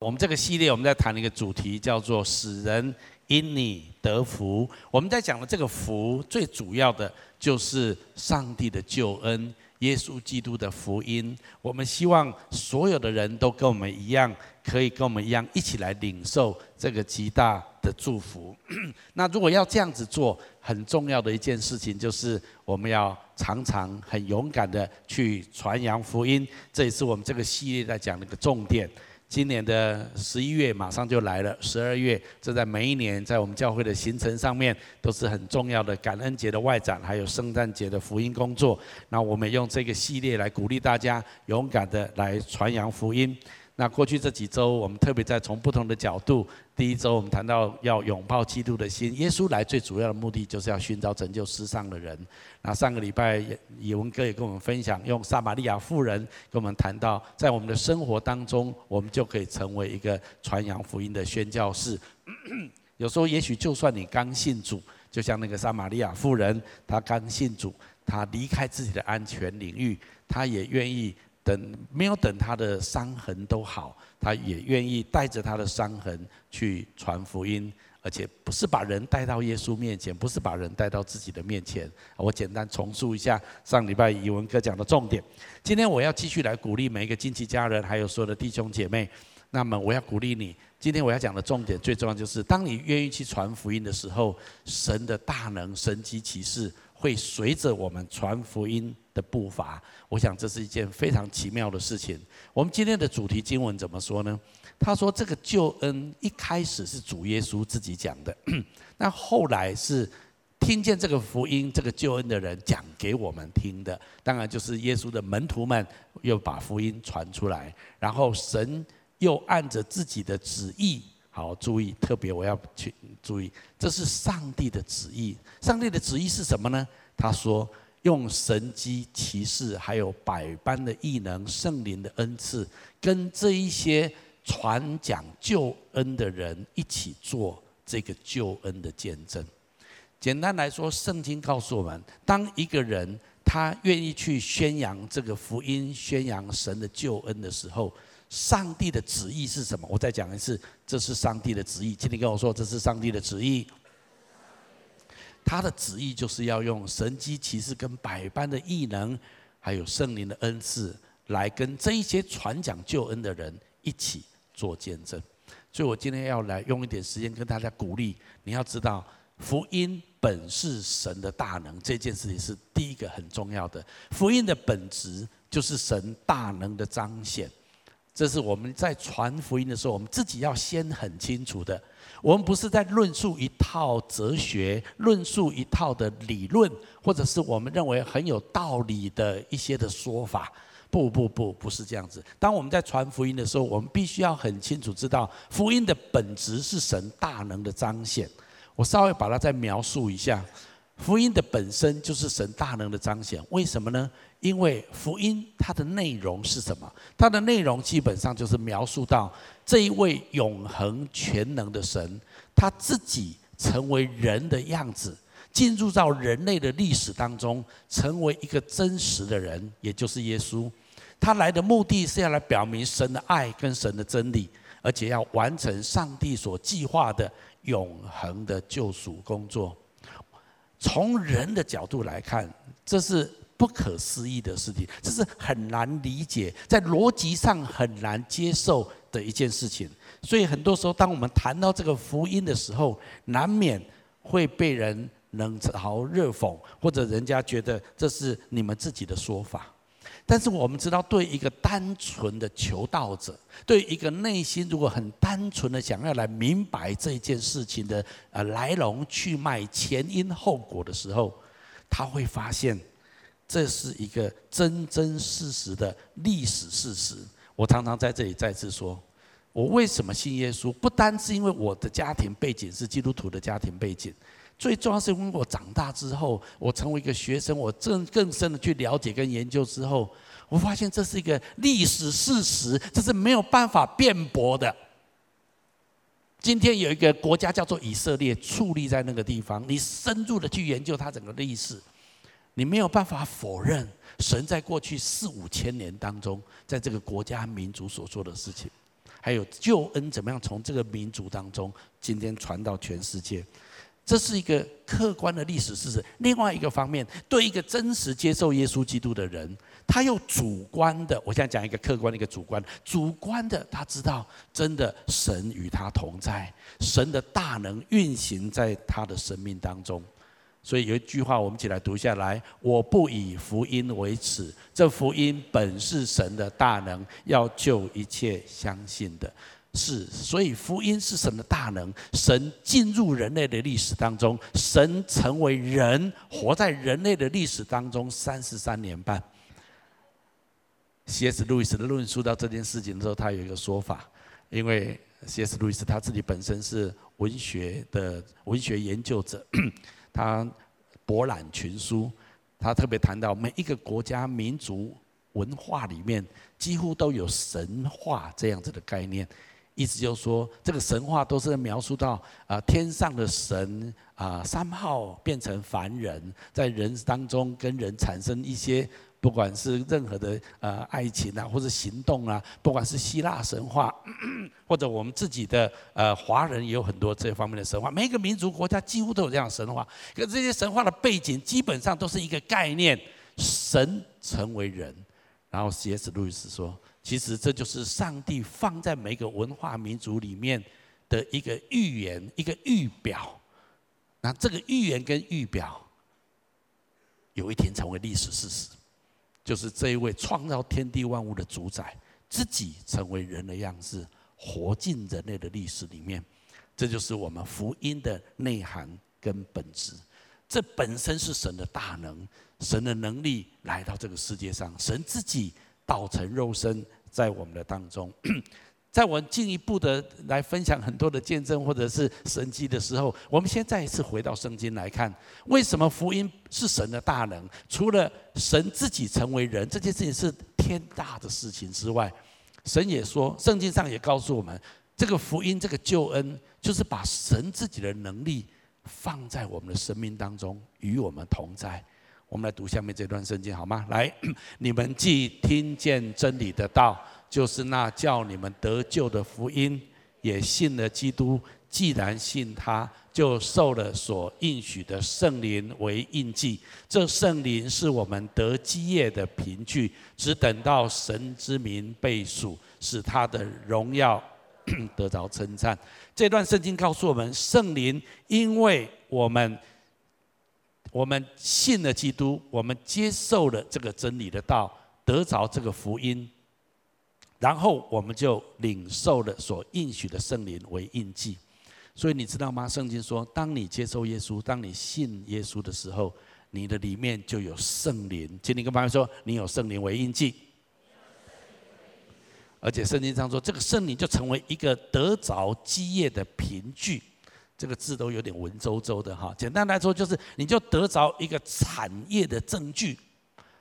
我们这个系列我们在谈一个主题，叫做“使人因你得福”。我们在讲的这个福，最主要的就是上帝的救恩，耶稣基督的福音。我们希望所有的人都跟我们一样，可以跟我们一样一起来领受这个极大的祝福。那如果要这样子做，很重要的一件事情就是我们要常常很勇敢的去传扬福音。这也是我们这个系列在讲的一个重点。今年的十一月马上就来了，十二月，这在每一年在我们教会的行程上面都是很重要的感恩节的外展，还有圣诞节的福音工作。那我们用这个系列来鼓励大家勇敢的来传扬福音。那过去这几周，我们特别在从不同的角度。第一周我们谈到要拥抱基督的心，耶稣来最主要的目的就是要寻找拯救世上的人。那上个礼拜，以文哥也跟我们分享，用撒玛利亚妇人跟我们谈到，在我们的生活当中，我们就可以成为一个传扬福音的宣教士。有时候，也许就算你刚信主，就像那个撒玛利亚妇人，她刚信主，她离开自己的安全领域，她也愿意。等没有等他的伤痕都好，他也愿意带着他的伤痕去传福音，而且不是把人带到耶稣面前，不是把人带到自己的面前。我简单重述一下上礼拜语文哥讲的重点。今天我要继续来鼓励每一个亲戚家人，还有所有的弟兄姐妹。那么我要鼓励你，今天我要讲的重点最重要就是，当你愿意去传福音的时候，神的大能、神迹奇事会随着我们传福音的步伐，我想这是一件非常奇妙的事情。我们今天的主题经文怎么说呢？他说：“这个救恩一开始是主耶稣自己讲的，那后来是听见这个福音、这个救恩的人讲给我们听的。当然就是耶稣的门徒们又把福音传出来，然后神又按着自己的旨意，好，注意，特别我要去注意，这是上帝的旨意。上帝的旨意是什么呢？他说。”用神迹奇事，还有百般的异能、圣灵的恩赐，跟这一些传讲救恩的人一起做这个救恩的见证。简单来说，圣经告诉我们，当一个人他愿意去宣扬这个福音、宣扬神的救恩的时候，上帝的旨意是什么？我再讲一次，这是上帝的旨意。请你跟我说，这是上帝的旨意。他的旨意就是要用神机奇士跟百般的异能，还有圣灵的恩赐，来跟这一些传讲救恩的人一起做见证。所以我今天要来用一点时间跟大家鼓励。你要知道，福音本是神的大能，这件事情是第一个很重要的。福音的本质就是神大能的彰显。这是我们在传福音的时候，我们自己要先很清楚的。我们不是在论述一套哲学，论述一套的理论，或者是我们认为很有道理的一些的说法。不不不，不是这样子。当我们在传福音的时候，我们必须要很清楚知道，福音的本质是神大能的彰显。我稍微把它再描述一下，福音的本身就是神大能的彰显。为什么呢？因为福音它的内容是什么？它的内容基本上就是描述到这一位永恒全能的神，他自己成为人的样子，进入到人类的历史当中，成为一个真实的人，也就是耶稣。他来的目的是要来表明神的爱跟神的真理，而且要完成上帝所计划的永恒的救赎工作。从人的角度来看，这是。不可思议的事情，这是很难理解，在逻辑上很难接受的一件事情。所以很多时候，当我们谈到这个福音的时候，难免会被人冷嘲热讽，或者人家觉得这是你们自己的说法。但是我们知道，对一个单纯的求道者，对一个内心如果很单纯的想要来明白这件事情的呃来龙去脉、前因后果的时候，他会发现。这是一个真真实实的历史事实。我常常在这里再次说，我为什么信耶稣？不单是因为我的家庭背景是基督徒的家庭背景，最重要是因为我长大之后，我成为一个学生，我更更深的去了解跟研究之后，我发现这是一个历史事实，这是没有办法辩驳的。今天有一个国家叫做以色列，矗立在那个地方，你深入的去研究它整个历史。你没有办法否认神在过去四五千年当中，在这个国家民族所做的事情。还有救恩怎么样从这个民族当中今天传到全世界。这是一个客观的历史事实。另外一个方面，对一个真实接受耶稣基督的人，他又主观的，我现在讲一个客观的，一个主观。主观的，他知道真的神与他同在，神的大能运行在他的生命当中。所以有一句话，我们一起来读下来：我不以福音为耻，这福音本是神的大能，要救一切相信的。是，所以福音是神的大能，神进入人类的历史当中，神成为人，活在人类的历史当中三十三年半。C.S. 路易斯的论述到这件事情的时候，他有一个说法，因为 C.S. 路易斯他自己本身是文学的文学研究者，他博览群书，他特别谈到每一个国家民族文化里面几乎都有神话这样子的概念。意思就是说，这个神话都是描述到啊，天上的神啊，三号变成凡人，在人当中跟人产生一些，不管是任何的呃爱情啊，或者行动啊，不管是希腊神话，或者我们自己的呃华人也有很多这方面的神话。每一个民族国家几乎都有这样的神话，可这些神话的背景基本上都是一个概念：神成为人。然后 C.S. 路易斯说。其实这就是上帝放在每个文化民族里面的一个预言，一个预表。那这个预言跟预表，有一天成为历史事实，就是这一位创造天地万物的主宰，自己成为人的样式，活进人类的历史里面。这就是我们福音的内涵跟本质。这本身是神的大能，神的能力来到这个世界上，神自己。道成肉身在我们的当中，在我进一步的来分享很多的见证或者是神迹的时候，我们先再一次回到圣经来看，为什么福音是神的大能？除了神自己成为人这件事情是天大的事情之外，神也说，圣经上也告诉我们，这个福音、这个救恩，就是把神自己的能力放在我们的生命当中，与我们同在。我们来读下面这段圣经好吗？来，你们既听见真理的道，就是那叫你们得救的福音，也信了基督。既然信他，就受了所应许的圣灵为印记。这圣灵是我们得基业的凭据，只等到神之名被数，使他的荣耀 得着称赞。这段圣经告诉我们，圣灵因为我们。我们信了基督，我们接受了这个真理的道，得着这个福音，然后我们就领受了所应许的圣灵为印记。所以你知道吗？圣经说，当你接受耶稣，当你信耶稣的时候，你的里面就有圣灵。请你跟朋友说，你有圣灵为印记。而且圣经上说，这个圣灵就成为一个得着基业的凭据。这个字都有点文绉绉的哈，简单来说就是，你就得着一个产业的证据，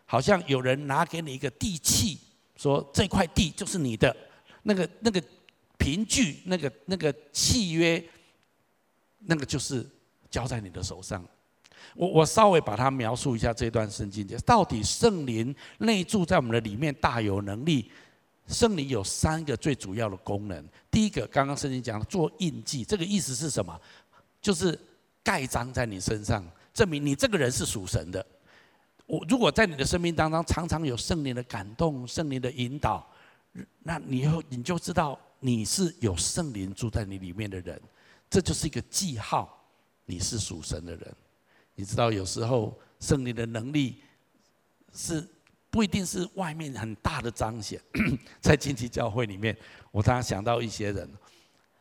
好像有人拿给你一个地契，说这块地就是你的，那个那个凭据，那个那个契约，那个就是交在你的手上。我我稍微把它描述一下这段圣经，到底圣灵内住在我们的里面，大有能力。圣灵有三个最主要的功能。第一个，刚刚圣经讲做印记，这个意思是什么？就是盖章在你身上，证明你这个人是属神的。我如果在你的生命当中常常有圣灵的感动、圣灵的引导，那你以后你就知道你是有圣灵住在你里面的人，这就是一个记号，你是属神的人。你知道有时候圣灵的能力是。不一定是外面很大的彰显，在近期教会里面，我常常想到一些人，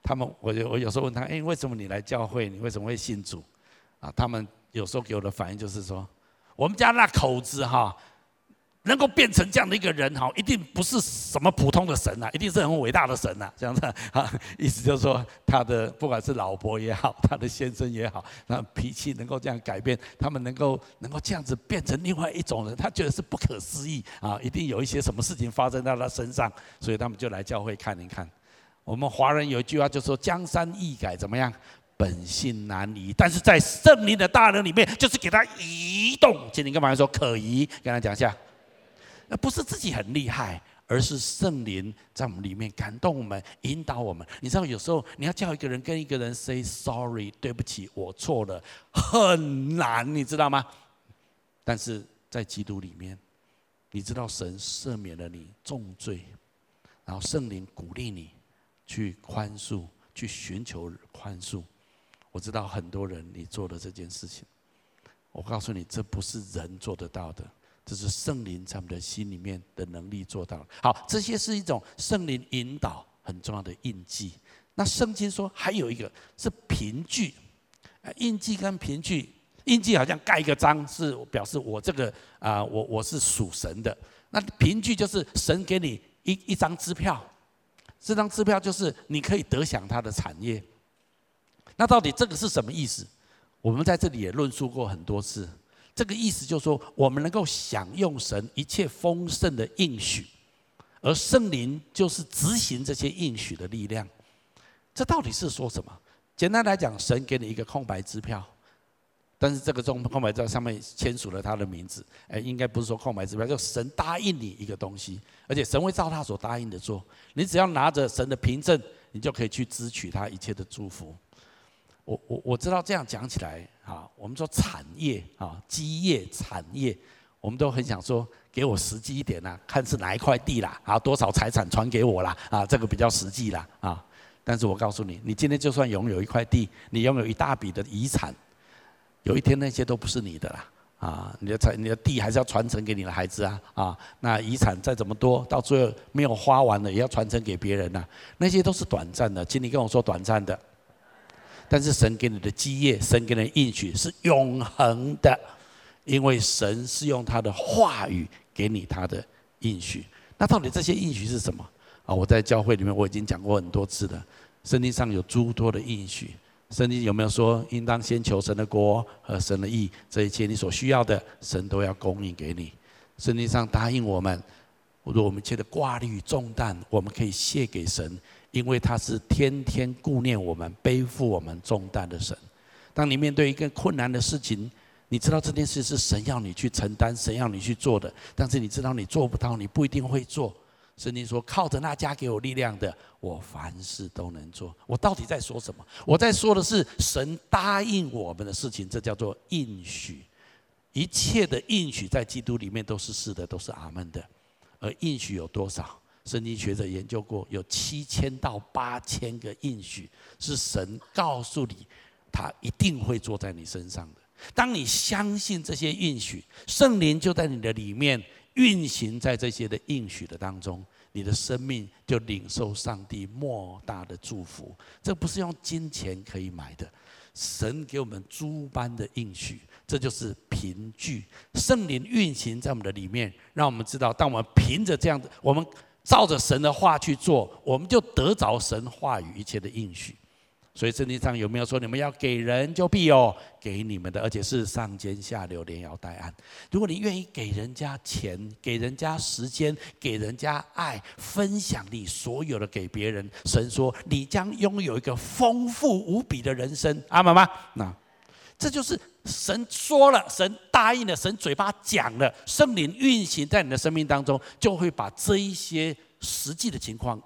他们我就我有时候问他，哎，为什么你来教会？你为什么会信主？啊，他们有时候给我的反应就是说，我们家那口子哈。能够变成这样的一个人哈，一定不是什么普通的神呐，一定是很伟大的神呐，这样子 啊，意思就是说，他的不管是老婆也好，他的先生也好，那脾气能够这样改变，他们能够能够这样子变成另外一种人，他觉得是不可思议啊，一定有一些什么事情发生在他身上，所以他们就来教会看一看。我们华人有一句话就说：“江山易改，怎么样？本性难移。”但是在圣灵的大能里面，就是给他移动。请你干嘛说可移？跟他讲一下。那不是自己很厉害，而是圣灵在我们里面感动我们、引导我们。你知道，有时候你要叫一个人跟一个人 say sorry，对不起，我错了，很难，你知道吗？但是在基督里面，你知道神赦免了你重罪，然后圣灵鼓励你去宽恕、去寻求宽恕。我知道很多人你做了这件事情，我告诉你，这不是人做得到的。这是圣灵在我们的心里面的能力做到。好，这些是一种圣灵引导很重要的印记。那圣经说还有一个是凭据，印记跟凭据，印记好像盖一个章，是表示我这个啊，我我是属神的。那凭据就是神给你一一张支票，这张支票就是你可以得享他的产业。那到底这个是什么意思？我们在这里也论述过很多次。这个意思就是说，我们能够享用神一切丰盛的应许，而圣灵就是执行这些应许的力量。这到底是说什么？简单来讲，神给你一个空白支票，但是这个中空白支票上面签署了他的名字。哎，应该不是说空白支票，就神答应你一个东西，而且神会照他所答应的做。你只要拿着神的凭证，你就可以去支取他一切的祝福。我我我知道这样讲起来啊，我们说产业啊，基业产业，我们都很想说，给我实际一点啦，看是哪一块地啦，啊，多少财产传给我啦，啊，这个比较实际啦，啊，但是我告诉你，你今天就算拥有一块地，你拥有一大笔的遗产，有一天那些都不是你的啦，啊，你的财你的地还是要传承给你的孩子啊，啊，那遗产再怎么多，到最后没有花完了，也要传承给别人呐，那些都是短暂的，请你跟我说短暂的。但是神给你的基业，神给你的应许是永恒的，因为神是用他的话语给你他的应许。那到底这些应许是什么？啊，我在教会里面我已经讲过很多次了。圣经上有诸多的应许，圣经有没有说应当先求神的国和神的义？这一切你所需要的，神都要供应给你。圣经上答应我们，如果我们一切的挂虑重担，我们可以卸给神。因为他是天天顾念我们、背负我们重担的神。当你面对一个困难的事情，你知道这件事是神要你去承担、神要你去做的，但是你知道你做不到，你不一定会做。圣经说：“靠着那加给我力量的，我凡事都能做。”我到底在说什么？我在说的是神答应我们的事情，这叫做应许。一切的应许在基督里面都是是的，都是阿门的。而应许有多少？圣经学者研究过，有七千到八千个应许是神告诉你，他一定会坐在你身上的。当你相信这些应许，圣灵就在你的里面运行在这些的应许的当中，你的生命就领受上帝莫大的祝福。这不是用金钱可以买的，神给我们诸般的应许，这就是凭据。圣灵运行在我们的里面，让我们知道，当我们凭着这样子，我们。照着神的话去做，我们就得着神话语一切的应许。所以圣经上有没有说，你们要给人就必有给你们的，而且是上尖下流，连摇带按。如果你愿意给人家钱，给人家时间，给人家爱，分享你所有的给别人，神说你将拥有一个丰富无比的人生。阿们吗？那这就是。神说了，神答应了，神嘴巴讲了，圣灵运行在你的生命当中，就会把这一些实际的情况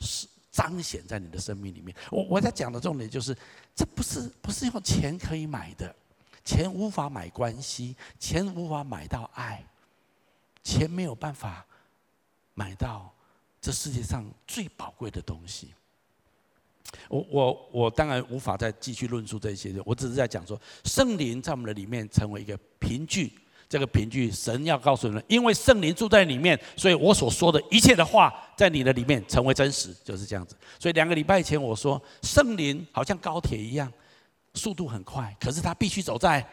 是彰显在你的生命里面。我我在讲的重点就是，这不是不是用钱可以买的，钱无法买关系，钱无法买到爱，钱没有办法买到这世界上最宝贵的东西。我我我当然无法再继续论述这些，我只是在讲说，圣灵在我们的里面成为一个凭据，这个凭据神要告诉你们，因为圣灵住在里面，所以我所说的一切的话在你的里面成为真实，就是这样子。所以两个礼拜前我说，圣灵好像高铁一样，速度很快，可是它必须走在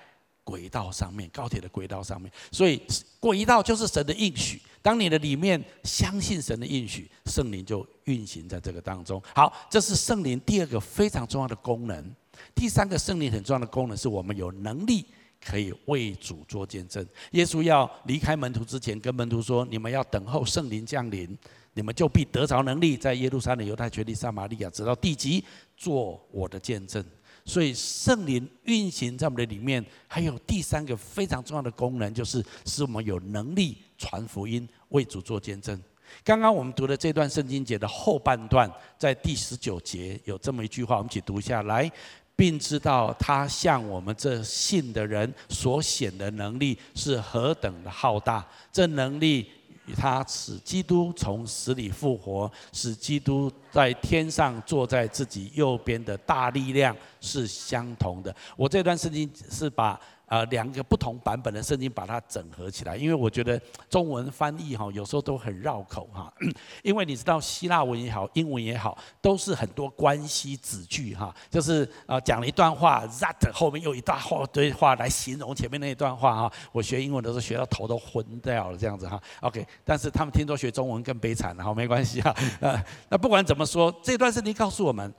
轨道上面，高铁的轨道上面，所以轨道就是神的应许。当你的里面相信神的应许，圣灵就运行在这个当中。好，这是圣灵第二个非常重要的功能。第三个圣灵很重要的功能是我们有能力可以为主做见证。耶稣要离开门徒之前，跟门徒说：“你们要等候圣灵降临，你们就必得着能力，在耶路撒冷、犹太全地、撒玛利亚，直到地极，做我的见证。”所以圣灵运行在我们的里面，还有第三个非常重要的功能，就是使我们有能力传福音，为主做见证。刚刚我们读的这段圣经节的后半段，在第十九节有这么一句话，我们一起读一下来，并知道他向我们这信的人所显的能力是何等的浩大，这能力他使基督从死里复活，使基督在天上坐在自己右边的大力量是相同的。我这段圣经是把。呃，两个不同版本的圣经把它整合起来，因为我觉得中文翻译哈有时候都很绕口哈，因为你知道希腊文也好，英文也好，都是很多关系子句哈，就是呃讲了一段话，that 后面又一大堆话来形容前面那一段话哈。我学英文的时候学到头都昏掉了这样子哈。OK，但是他们听说学中文更悲惨了哈，没关系哈。呃，那不管怎么说，这段圣经告诉我们。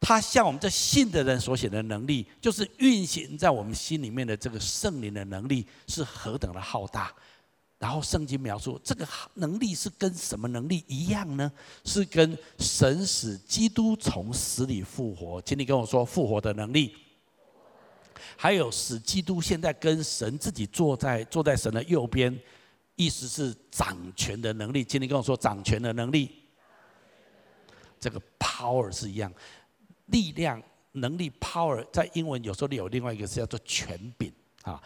他向我们这信的人所显的能力，就是运行在我们心里面的这个圣灵的能力是何等的浩大。然后圣经描述这个能力是跟什么能力一样呢？是跟神使基督从死里复活，请你跟我说复活的能力。还有使基督现在跟神自己坐在坐在神的右边，意思是掌权的能力。请你跟我说掌权的能力。这个 power 是一样。力量、能力、power，在英文有时候有另外一个是叫做权柄啊。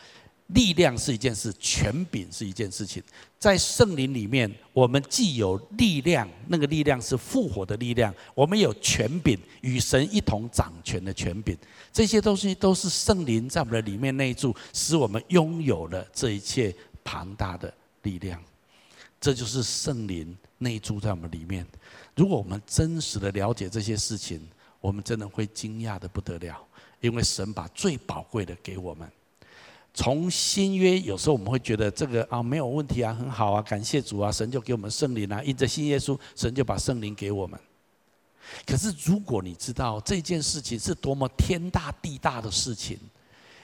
力量是一件事，权柄是一件事情。在圣灵里面，我们既有力量，那个力量是复活的力量；我们有权柄，与神一同掌权的权柄。这些东西都是圣灵在我们的里面内住，使我们拥有了这一切庞大的力量。这就是圣灵内住在我们里面。如果我们真实的了解这些事情，我们真的会惊讶得不得了，因为神把最宝贵的给我们。从新约，有时候我们会觉得这个啊没有问题啊，很好啊，感谢主啊，神就给我们圣灵啊，印着新耶稣，神就把圣灵给我们。可是如果你知道这件事情是多么天大地大的事情，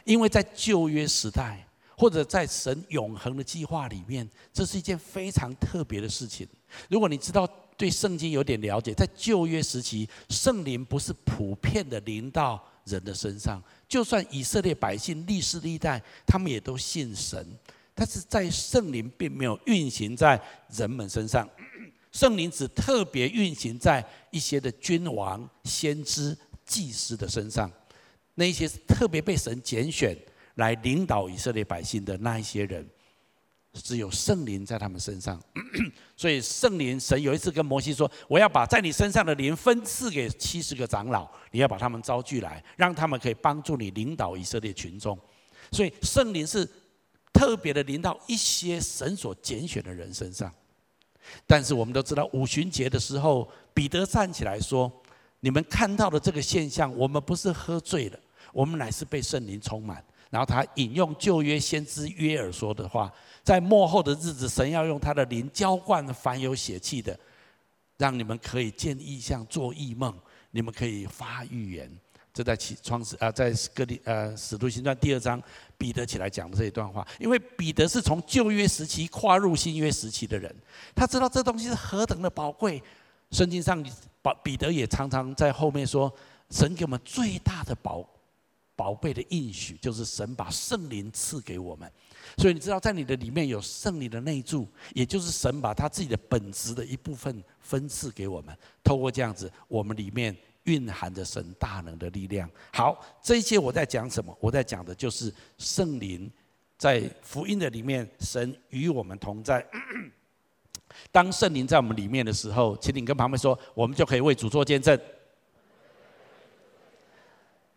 因为在旧约时代，或者在神永恒的计划里面，这是一件非常特别的事情。如果你知道。对圣经有点了解，在旧约时期，圣灵不是普遍的临到人的身上。就算以色列百姓历世历代，他们也都信神，但是在圣灵并没有运行在人们身上。圣灵只特别运行在一些的君王、先知、祭司的身上，那一些特别被神拣选来领导以色列百姓的那一些人。只有圣灵在他们身上，所以圣灵神有一次跟摩西说：“我要把在你身上的灵分赐给七十个长老，你要把他们招聚来，让他们可以帮助你领导以色列群众。”所以圣灵是特别的临到一些神所拣选的人身上。但是我们都知道，五旬节的时候，彼得站起来说：“你们看到的这个现象，我们不是喝醉了，我们乃是被圣灵充满。”然后他引用旧约先知约珥说的话，在末后的日子，神要用他的灵浇灌凡有血气的，让你们可以见异象、做异梦，你们可以发预言。这在启创始啊，在哥林呃使徒行传第二章，彼得起来讲的这一段话，因为彼得是从旧约时期跨入新约时期的人，他知道这东西是何等的宝贵。圣经上，宝彼得也常常在后面说，神给我们最大的宝。宝贝的应许就是神把圣灵赐给我们，所以你知道，在你的里面有圣灵的内住，也就是神把他自己的本质的一部分分赐给我们。透过这样子，我们里面蕴含着神大能的力量。好，这一些我在讲什么？我在讲的就是圣灵在福音的里面，神与我们同在。当圣灵在我们里面的时候，请你跟旁边说，我们就可以为主做见证。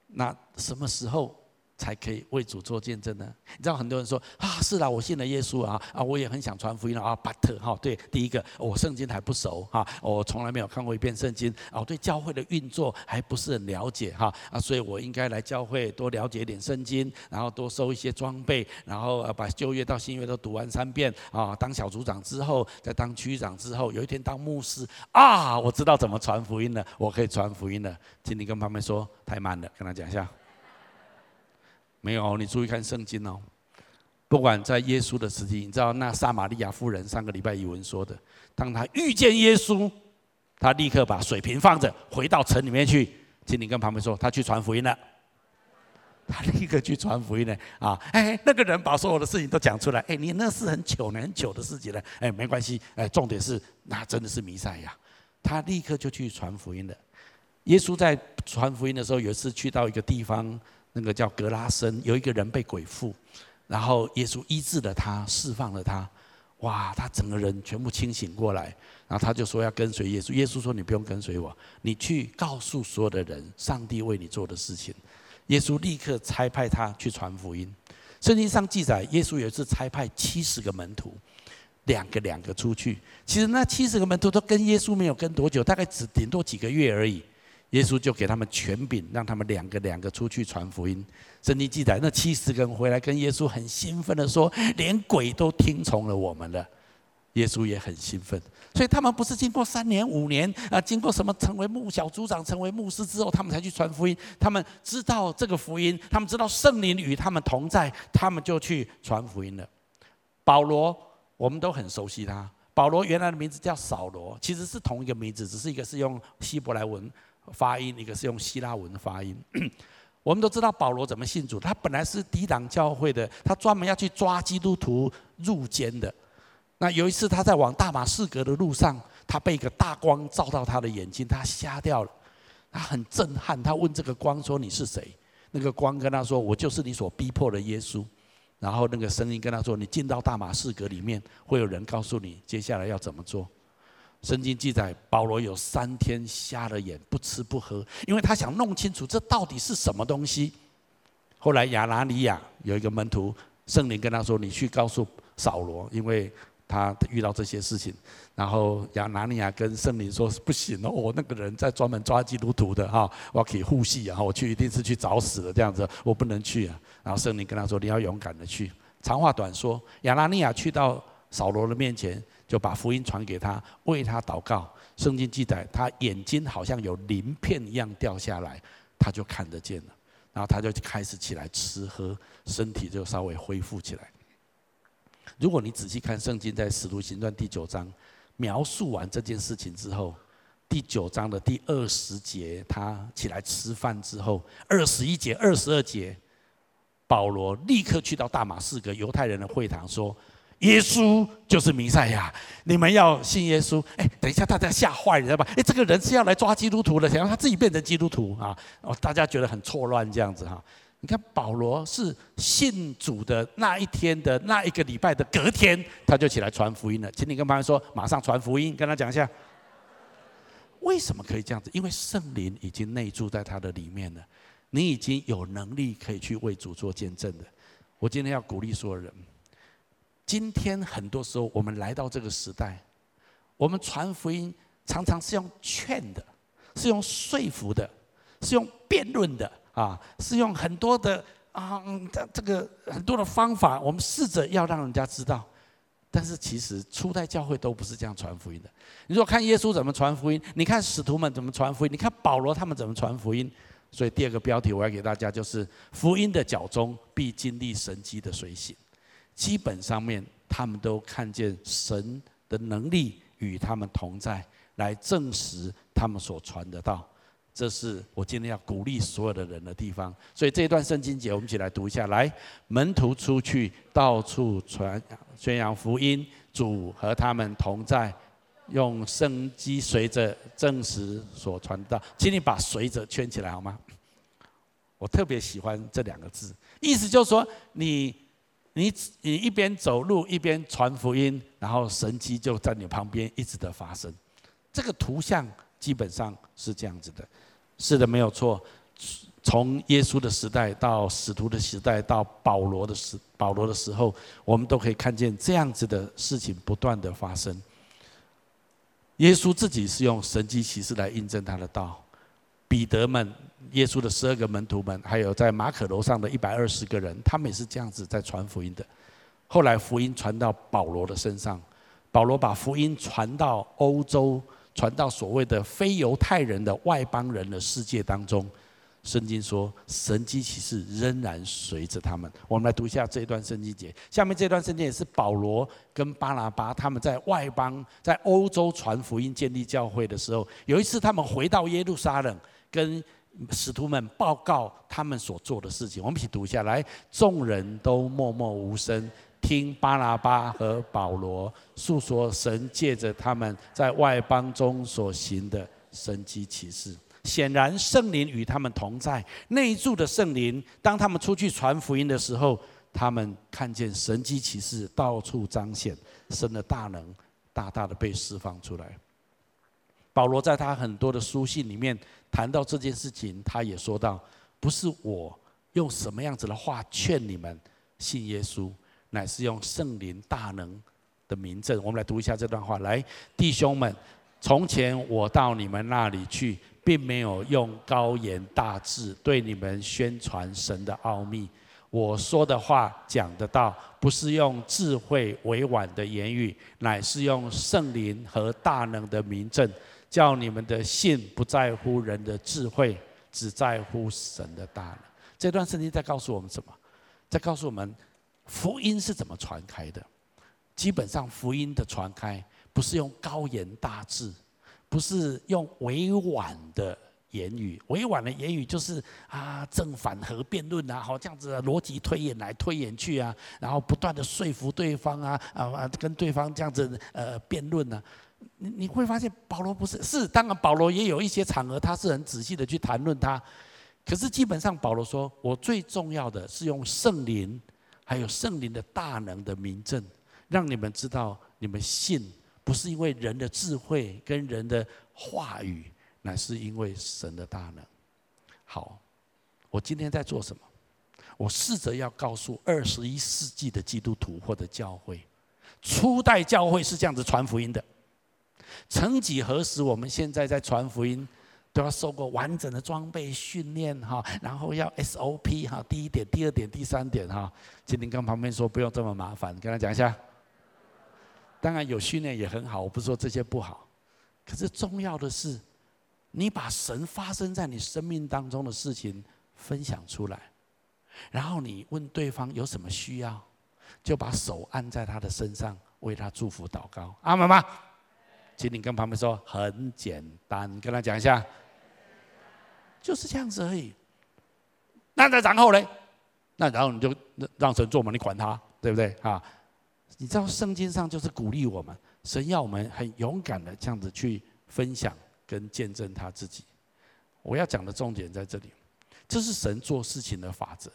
那什么时候才可以为主做见证呢？你知道很多人说啊，是啦，我信了耶稣啊，啊，我也很想传福音啊，but 哈，对，第一个我圣经还不熟哈，我从来没有看过一遍圣经啊，我对教会的运作还不是很了解哈啊，所以我应该来教会多了解一点圣经，然后多收一些装备，然后把旧约到新约都读完三遍啊，当小组长之后，再当区长之后，有一天当牧师啊，我知道怎么传福音了，我可以传福音了，请你跟旁边说太慢了，跟他讲一下。没有，你注意看圣经哦。不管在耶稣的时期，你知道那撒玛利亚妇人上个礼拜语文说的，当他遇见耶稣，他立刻把水瓶放着，回到城里面去。请你跟旁边说，他去传福音了。他立刻去传福音呢。啊，哎，那个人把所有的事情都讲出来。哎，你那是很糗很糗的事情了。哎，没关系。哎，重点是那真的是弥赛亚。他立刻就去传福音了。耶稣在传福音的时候，有一次去到一个地方，那个叫格拉森，有一个人被鬼附，然后耶稣医治了他，释放了他。哇，他整个人全部清醒过来，然后他就说要跟随耶稣。耶稣说：“你不用跟随我，你去告诉所有的人，上帝为你做的事情。”耶稣立刻差派他去传福音。圣经上记载，耶稣有一次差派七十个门徒，两个两个出去。其实那七十个门徒都跟耶稣没有跟多久，大概只顶多几个月而已。耶稣就给他们权柄，让他们两个两个出去传福音。圣经记载，那七十个人回来跟耶稣很兴奋的说：“连鬼都听从了我们了。”耶稣也很兴奋。所以他们不是经过三年五年啊，经过什么成为牧小组长、成为牧师之后，他们才去传福音。他们知道这个福音，他们知道圣灵与他们同在，他们就去传福音了。保罗，我们都很熟悉他。保罗原来的名字叫扫罗，其实是同一个名字，只是一个是用希伯来文。发音，一个是用希腊文的发音。我们都知道保罗怎么信主，他本来是抵挡教会的，他专门要去抓基督徒入监的。那有一次他在往大马士革的路上，他被一个大光照到他的眼睛，他瞎掉了。他很震撼，他问这个光说：“你是谁？”那个光跟他说：“我就是你所逼迫的耶稣。”然后那个声音跟他说：“你进到大马士革里面，会有人告诉你接下来要怎么做。”圣经记载，保罗有三天瞎了眼，不吃不喝，因为他想弄清楚这到底是什么东西。后来亚拿尼亚有一个门徒，圣灵跟他说：“你去告诉扫罗，因为他遇到这些事情。”然后亚拿尼亚跟圣灵说：“不行哦，我那个人在专门抓基督徒的哈，我可以护系啊，我去一定是去找死的这样子，我不能去啊。”然后圣灵跟他说：“你要勇敢的去。”长话短说，亚拿尼亚去到扫罗的面前。就把福音传给他，为他祷告。圣经记载，他眼睛好像有鳞片一样掉下来，他就看得见了。然后他就开始起来吃喝，身体就稍微恢复起来。如果你仔细看圣经，在使徒行传第九章描述完这件事情之后，第九章的第二十节，他起来吃饭之后，二十一节、二十二节，保罗立刻去到大马士革犹太人的会堂说。耶稣就是弥赛亚，你们要信耶稣。哎，等一下，大家吓坏了，吧？哎，这个人是要来抓基督徒的，想让他自己变成基督徒啊！哦，大家觉得很错乱这样子哈。你看保罗是信主的那一天的那一个礼拜的隔天，他就起来传福音了。请你跟旁边说，马上传福音，跟他讲一下，为什么可以这样子？因为圣灵已经内住在他的里面了，你已经有能力可以去为主做见证的。我今天要鼓励所有人。今天很多时候，我们来到这个时代，我们传福音常常是用劝的，是用说服的，是用辩论的啊，是用很多的啊，这这个很多的方法，我们试着要让人家知道。但是其实初代教会都不是这样传福音的。你说看耶稣怎么传福音，你看使徒们怎么传福音，你看保罗他们怎么传福音。所以第二个标题我要给大家就是：福音的脚踪必经历神迹的随行。基本上面，他们都看见神的能力与他们同在，来证实他们所传的道。这是我今天要鼓励所有的人的地方。所以这一段圣经节，我们一起来读一下。来，门徒出去，到处传宣扬福音，主和他们同在，用生机随着证实所传道。请你把“随着”圈起来好吗？我特别喜欢这两个字，意思就是说你。你你一边走路一边传福音，然后神迹就在你旁边一直的发生。这个图像基本上是这样子的，是的，没有错。从耶稣的时代到使徒的时代到保罗的时保罗的时候，我们都可以看见这样子的事情不断的发生。耶稣自己是用神迹奇事来印证他的道。彼得们。耶稣的十二个门徒们，还有在马可楼上的一百二十个人，他们也是这样子在传福音的。后来福音传到保罗的身上，保罗把福音传到欧洲，传到所谓的非犹太人的外邦人的世界当中。圣经说，神迹奇事仍然随着他们。我们来读一下这一段圣经节。下面这段圣经也是保罗跟巴拿巴他们在外邦，在欧洲传福音、建立教会的时候，有一次他们回到耶路撒冷，跟使徒们报告他们所做的事情。我们一起读下来，众人都默默无声，听巴拿巴和保罗诉说神借着他们在外邦中所行的神迹奇事。显然圣灵与他们同在，内住的圣灵，当他们出去传福音的时候，他们看见神迹奇事到处彰显，神的大能大大的被释放出来。保罗在他很多的书信里面谈到这件事情，他也说到：不是我用什么样子的话劝你们信耶稣，乃是用圣灵大能的明证。我们来读一下这段话：来，弟兄们，从前我到你们那里去，并没有用高言大智对你们宣传神的奥秘。我说的话讲的道，不是用智慧委婉的言语，乃是用圣灵和大能的明证。叫你们的信不在乎人的智慧，只在乎神的大能。这段圣经在告诉我们什么？在告诉我们福音是怎么传开的。基本上，福音的传开不是用高言大智，不是用委婉的言语。委婉的言语就是啊，正反合辩论啊，好这样子的逻辑推演来推演去啊，然后不断的说服对方啊啊，跟对方这样子呃辩论呢。你你会发现保罗不是，是当然保罗也有一些场合他是很仔细的去谈论他，可是基本上保罗说，我最重要的是用圣灵，还有圣灵的大能的明证，让你们知道你们信不是因为人的智慧跟人的话语，乃是因为神的大能。好，我今天在做什么？我试着要告诉二十一世纪的基督徒或者教会，初代教会是这样子传福音的。曾几何时，我们现在在传福音，都要受过完整的装备训练哈，然后要 SOP 哈，第一点、第二点、第三点哈。今天跟旁边说不用这么麻烦，跟他讲一下。当然有训练也很好，我不是说这些不好，可是重要的是，你把神发生在你生命当中的事情分享出来，然后你问对方有什么需要，就把手按在他的身上，为他祝福祷告。阿们吗？请你跟旁边说，很简单，跟他讲一下，就是这样子而已。那那然后呢？那然后你就让神做嘛，你管他，对不对啊？你知道圣经上就是鼓励我们，神要我们很勇敢的这样子去分享跟见证他自己。我要讲的重点在这里，这是神做事情的法则。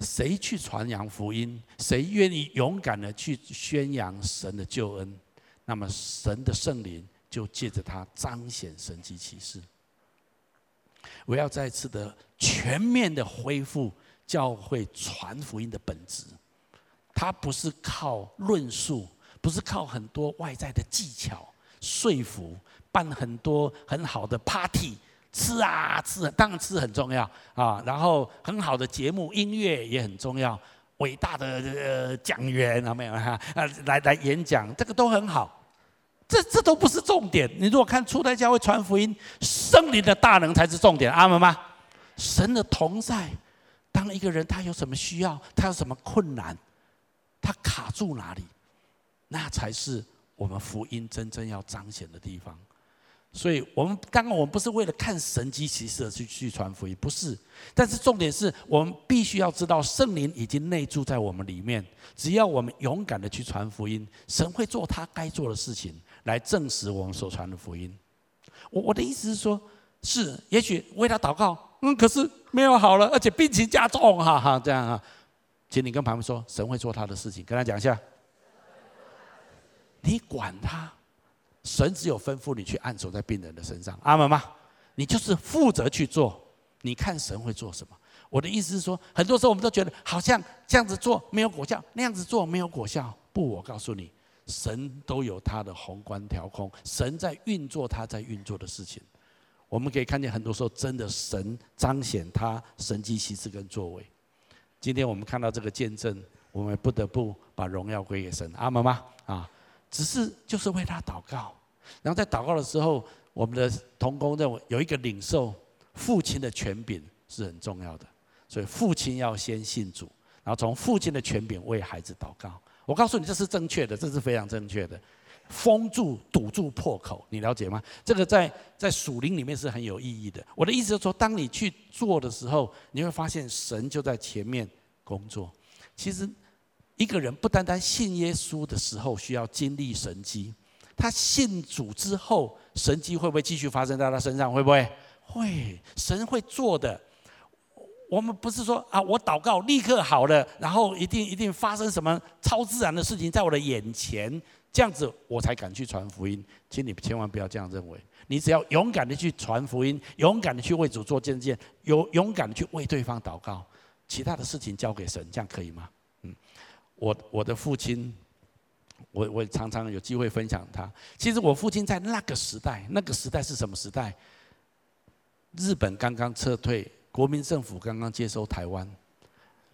谁去传扬福音，谁愿意勇敢的去宣扬神的救恩？那么神的圣灵就借着他彰显神迹奇事。我要再次的全面的恢复教会传福音的本质。它不是靠论述，不是靠很多外在的技巧说服，办很多很好的 party，吃啊吃，当然吃很重要啊。然后很好的节目，音乐也很重要。伟大的呃讲员啊，没有哈啊，来来演讲，这个都很好。这这都不是重点。你如果看初代教会传福音，圣灵的大能才是重点。阿门吗？神的同在，当一个人他有什么需要，他有什么困难，他卡住哪里，那才是我们福音真正要彰显的地方。所以，我们刚刚我们不是为了看神迹奇事去去传福音，不是。但是重点是我们必须要知道，圣灵已经内住在我们里面。只要我们勇敢的去传福音，神会做他该做的事情。来证实我们所传的福音。我我的意思是说，是也许为他祷告，嗯，可是没有好了，而且病情加重，哈哈，这样啊，请你跟旁边说，神会做他的事情，跟他讲一下。你管他，神只有吩咐你去按手在病人的身上，阿门吗？你就是负责去做，你看神会做什么？我的意思是说，很多时候我们都觉得好像这样子做没有果效，那样子做没有果效。不，我告诉你。神都有他的宏观调控，神在运作他在运作的事情。我们可以看见很多时候，真的神彰显他神迹奇事跟作为。今天我们看到这个见证，我们不得不把荣耀归给神。阿门吗？啊，只是就是为他祷告。然后在祷告的时候，我们的同工认为有一个领受父亲的权柄是很重要的，所以父亲要先信主，然后从父亲的权柄为孩子祷告。我告诉你，这是正确的，这是非常正确的。封住、堵住破口，你了解吗？这个在 在属灵里面是很有意义的。我的意思就是说，当你去做的时候，你会发现神就在前面工作。其实一个人不单单信耶稣的时候需要经历神迹，他信主之后，神迹会不会继续发生在他身上？会不会？会，神会做的。我们不是说啊，我祷告立刻好了，然后一定一定发生什么超自然的事情在我的眼前，这样子我才敢去传福音。请你千万不要这样认为，你只要勇敢的去传福音，勇敢的去为主做见证，勇勇敢的去为对方祷告，其他的事情交给神，这样可以吗？我我的父亲，我我常常有机会分享他。其实我父亲在那个时代，那个时代是什么时代？日本刚刚撤退。国民政府刚刚接收台湾，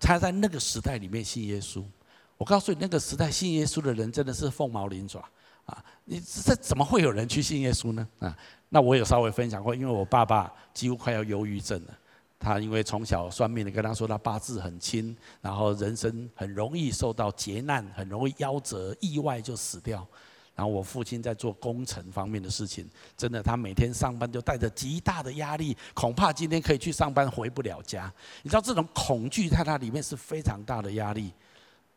他在那个时代里面信耶稣。我告诉你，那个时代信耶稣的人真的是凤毛麟角啊！你这怎么会有人去信耶稣呢？啊，那我有稍微分享过，因为我爸爸几乎快要忧郁症了。他因为从小算命的跟他说，他八字很轻，然后人生很容易受到劫难，很容易夭折，意外就死掉。然后我父亲在做工程方面的事情，真的，他每天上班就带着极大的压力，恐怕今天可以去上班回不了家。你知道这种恐惧在他里面是非常大的压力。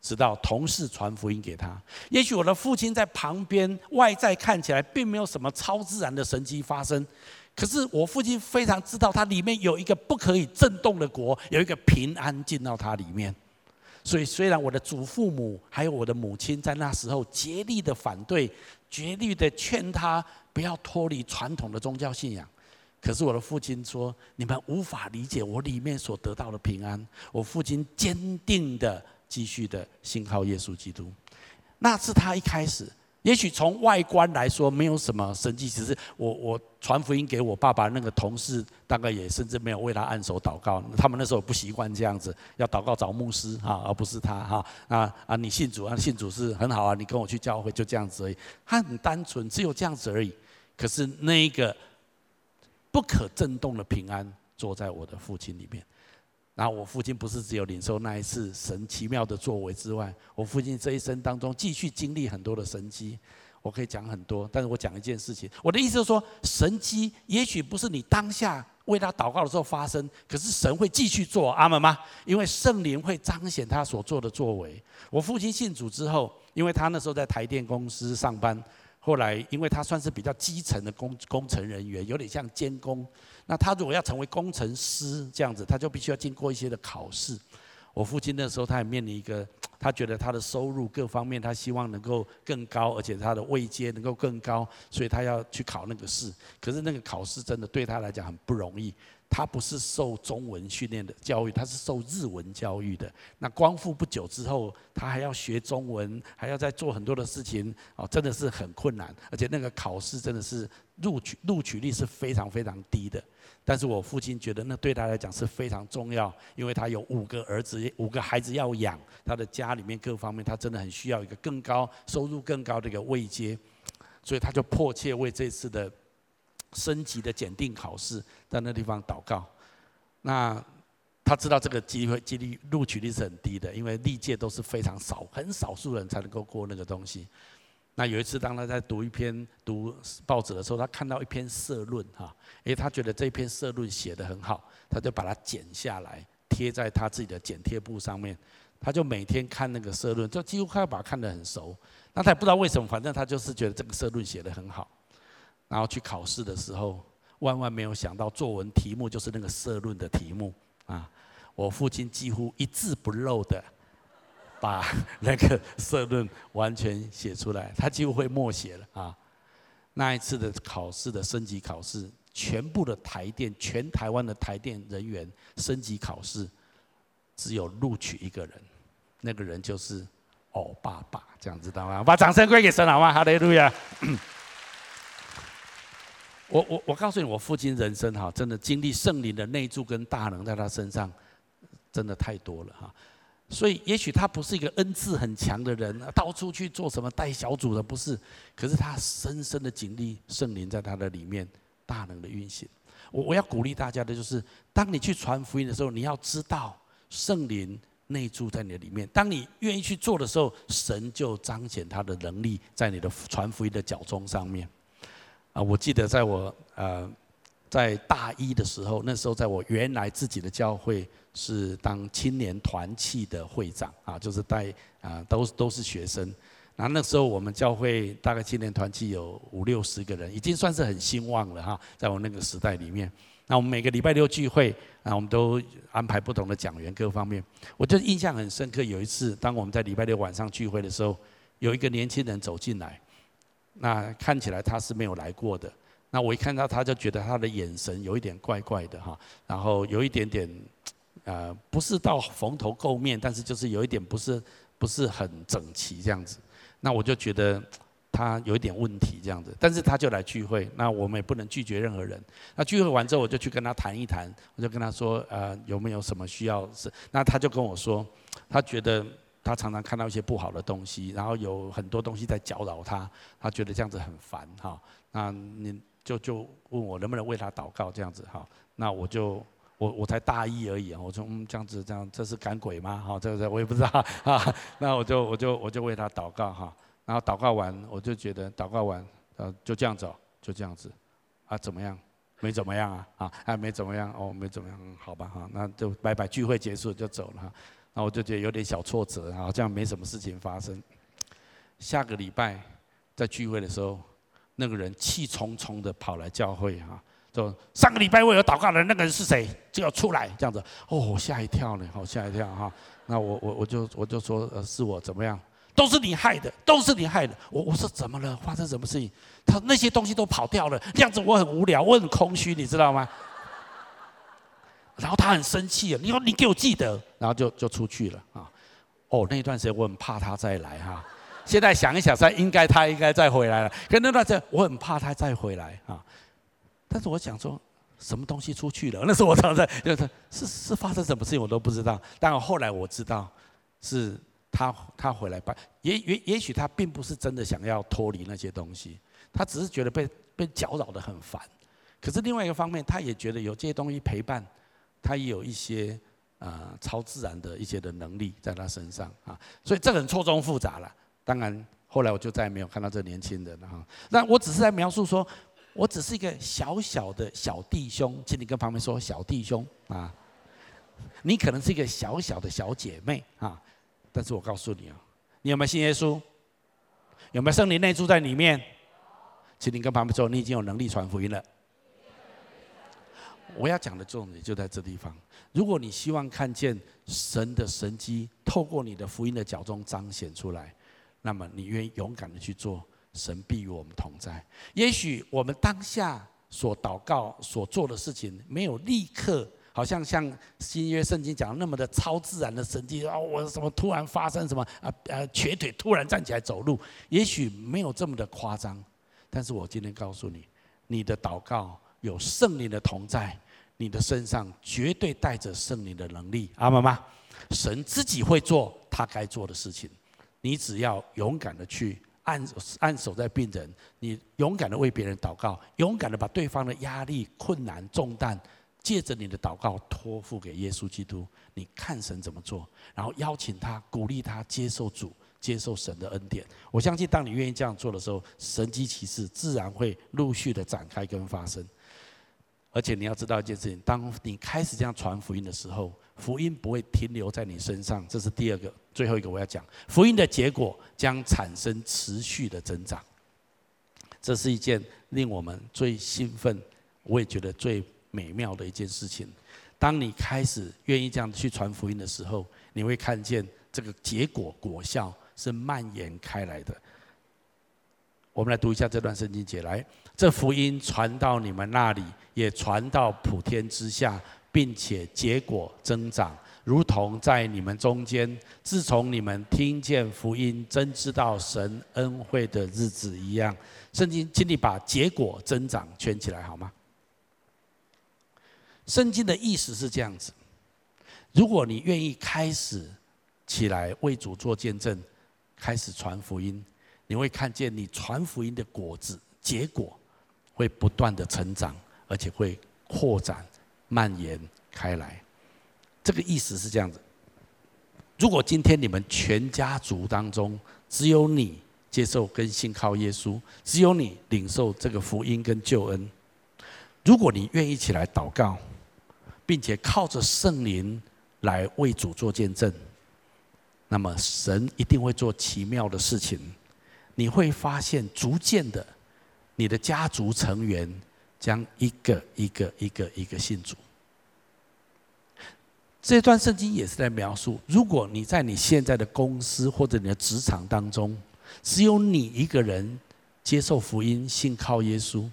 直到同事传福音给他，也许我的父亲在旁边，外在看起来并没有什么超自然的神迹发生，可是我父亲非常知道，他里面有一个不可以震动的国，有一个平安进到他里面。所以，虽然我的祖父母还有我的母亲在那时候竭力的反对，竭力的劝他不要脱离传统的宗教信仰，可是我的父亲说：“你们无法理解我里面所得到的平安。”我父亲坚定的继续的信靠耶稣基督，那是他一开始。也许从外观来说没有什么神迹，只是我我传福音给我爸爸那个同事，大概也甚至没有为他按手祷告。他们那时候不习惯这样子，要祷告找牧师哈，而不是他哈。啊啊，你信主啊，信主是很好啊，你跟我去教会就这样子而已。他很单纯，只有这样子而已。可是那一个不可震动的平安坐在我的父亲里面。然后我父亲不是只有领受那一次神奇妙的作为之外，我父亲这一生当中继续经历很多的神迹，我可以讲很多，但是我讲一件事情，我的意思是说，神迹也许不是你当下为他祷告的时候发生，可是神会继续做，阿门吗？因为圣灵会彰显他所做的作为。我父亲信主之后，因为他那时候在台电公司上班。后来，因为他算是比较基层的工工程人员，有点像监工。那他如果要成为工程师这样子，他就必须要经过一些的考试。我父亲那时候他也面临一个，他觉得他的收入各方面，他希望能够更高，而且他的位阶能够更高，所以他要去考那个试。可是那个考试真的对他来讲很不容易。他不是受中文训练的教育，他是受日文教育的。那光复不久之后，他还要学中文，还要再做很多的事情，哦，真的是很困难。而且那个考试真的是录取录取率是非常非常低的。但是我父亲觉得那对他来讲是非常重要，因为他有五个儿子，五个孩子要养，他的家里面各方面他真的很需要一个更高收入、更高的一个位阶，所以他就迫切为这次的。升级的检定考试，在那地方祷告。那他知道这个机会几率录取率是很低的，因为历届都是非常少，很少数人才能够过那个东西。那有一次，当他在读一篇读报纸的时候，他看到一篇社论哈，诶，他觉得这篇社论写得很好，他就把它剪下来贴在他自己的剪贴簿上面。他就每天看那个社论，就几乎快要把它看得很熟。那他也不知道为什么，反正他就是觉得这个社论写得很好。然后去考试的时候，万万没有想到作文题目就是那个社论的题目啊！我父亲几乎一字不漏的把那个社论完全写出来，他几乎会默写了啊！那一次的考试的升级考试，全部的台电，全台湾的台电人员升级考试，只有录取一个人，那个人就是欧爸爸，这样知道吗？把掌声归给神好吗？哈利路亚！我我我告诉你，我父亲人生哈，真的经历圣灵的内住跟大能在他身上，真的太多了哈。所以也许他不是一个恩赐很强的人，到处去做什么带小组的不是，可是他深深的经历圣灵在他的里面大能的运行。我我要鼓励大家的就是，当你去传福音的时候，你要知道圣灵内住在你的里面。当你愿意去做的时候，神就彰显他的能力在你的传福音的脚踪上面。啊，我记得在我呃在大一的时候，那时候在我原来自己的教会是当青年团契的会长啊，就是带啊都都是学生。然后那时候我们教会大概青年团契有五六十个人，已经算是很兴旺了哈，在我那个时代里面。那我们每个礼拜六聚会，啊，我们都安排不同的讲员，各方面。我就印象很深刻，有一次，当我们在礼拜六晚上聚会的时候，有一个年轻人走进来，那看起来他是没有来过的。那我一看到他，就觉得他的眼神有一点怪怪的哈，然后有一点点，呃，不是到蓬头垢面，但是就是有一点不是不是很整齐这样子。那我就觉得。他有一点问题这样子，但是他就来聚会，那我们也不能拒绝任何人。那聚会完之后，我就去跟他谈一谈，我就跟他说，呃，有没有什么需要是？那他就跟我说，他觉得他常常看到一些不好的东西，然后有很多东西在搅扰他，他觉得这样子很烦哈。那你就就问我能不能为他祷告这样子哈？那我就我我才大一而已，我说嗯这样子这样这是赶鬼吗？哈，这个我也不知道啊。那我就我就我就为他祷告哈。然后祷告完，我就觉得祷告完，呃，就这样走，就这样子，啊，怎么样？没怎么样啊，啊，还没怎么样，哦，没怎么样，好吧，哈，那就拜拜，聚会结束就走了。那我就觉得有点小挫折，好像没什么事情发生。下个礼拜在聚会的时候，那个人气冲冲的跑来教会哈，就上个礼拜我有祷告的，那个人是谁？就要出来这样子。哦，吓一跳呢，好吓一跳哈。那我我我就我就说，呃，是我怎么样？都是你害的，都是你害的。我我说怎么了？发生什么事情？他那些东西都跑掉了，这样子我很无聊，我很空虚，你知道吗？然后他很生气，你说你给我记得，然后就就出去了啊。哦，那一段时间我很怕他再来哈。现在想一想，他应该他应该再回来了。可那段时间我很怕他再回来啊。但是我想说，什么东西出去了？那时候我常在就是是是发生什么事情我都不知道。但后来我知道是。他他回来吧，也也也许他并不是真的想要脱离那些东西，他只是觉得被被搅扰的很烦。可是另外一个方面，他也觉得有这些东西陪伴，他也有一些啊、呃、超自然的一些的能力在他身上啊，所以这个人错综复杂了。当然后来我就再也没有看到这年轻人了哈。那我只是在描述说，我只是一个小小的小弟兄，请你跟旁边说小弟兄啊，你可能是一个小小的小姐妹啊。但是我告诉你啊，你有没有信耶稣？有没有圣灵内住在里面？请你跟旁边说，你已经有能力传福音了。我要讲的重点就在这地方。如果你希望看见神的神迹透过你的福音的脚中彰显出来，那么你愿意勇敢的去做，神必与我们同在。也许我们当下所祷告所做的事情，没有立刻。好像像新约圣经讲那么的超自然的神迹啊，我什么突然发生什么啊啊瘸腿突然站起来走路，也许没有这么的夸张，但是我今天告诉你，你的祷告有圣灵的同在，你的身上绝对带着圣灵的能力，阿们吗？神自己会做他该做的事情，你只要勇敢的去按按守在病人，你勇敢的为别人祷告，勇敢的把对方的压力、困难、重担。借着你的祷告托付给耶稣基督，你看神怎么做，然后邀请他、鼓励他接受主、接受神的恩典。我相信，当你愿意这样做的时候，神迹奇事自然会陆续的展开跟发生。而且你要知道一件事情：当你开始这样传福音的时候，福音不会停留在你身上。这是第二个、最后一个我要讲，福音的结果将产生持续的增长。这是一件令我们最兴奋，我也觉得最。美妙的一件事情，当你开始愿意这样去传福音的时候，你会看见这个结果果效是蔓延开来的。我们来读一下这段圣经节，来，这福音传到你们那里，也传到普天之下，并且结果增长，如同在你们中间，自从你们听见福音，真知道神恩惠的日子一样。圣经，请你把结果增长圈起来好吗？圣经的意思是这样子：如果你愿意开始起来为主做见证，开始传福音，你会看见你传福音的果子结果会不断的成长，而且会扩展蔓延开来。这个意思是这样子。如果今天你们全家族当中只有你接受跟信靠耶稣，只有你领受这个福音跟救恩，如果你愿意起来祷告，并且靠着圣灵来为主做见证，那么神一定会做奇妙的事情。你会发现，逐渐的，你的家族成员将一个一个一个一个信主。这段圣经也是在描述，如果你在你现在的公司或者你的职场当中，只有你一个人接受福音、信靠耶稣，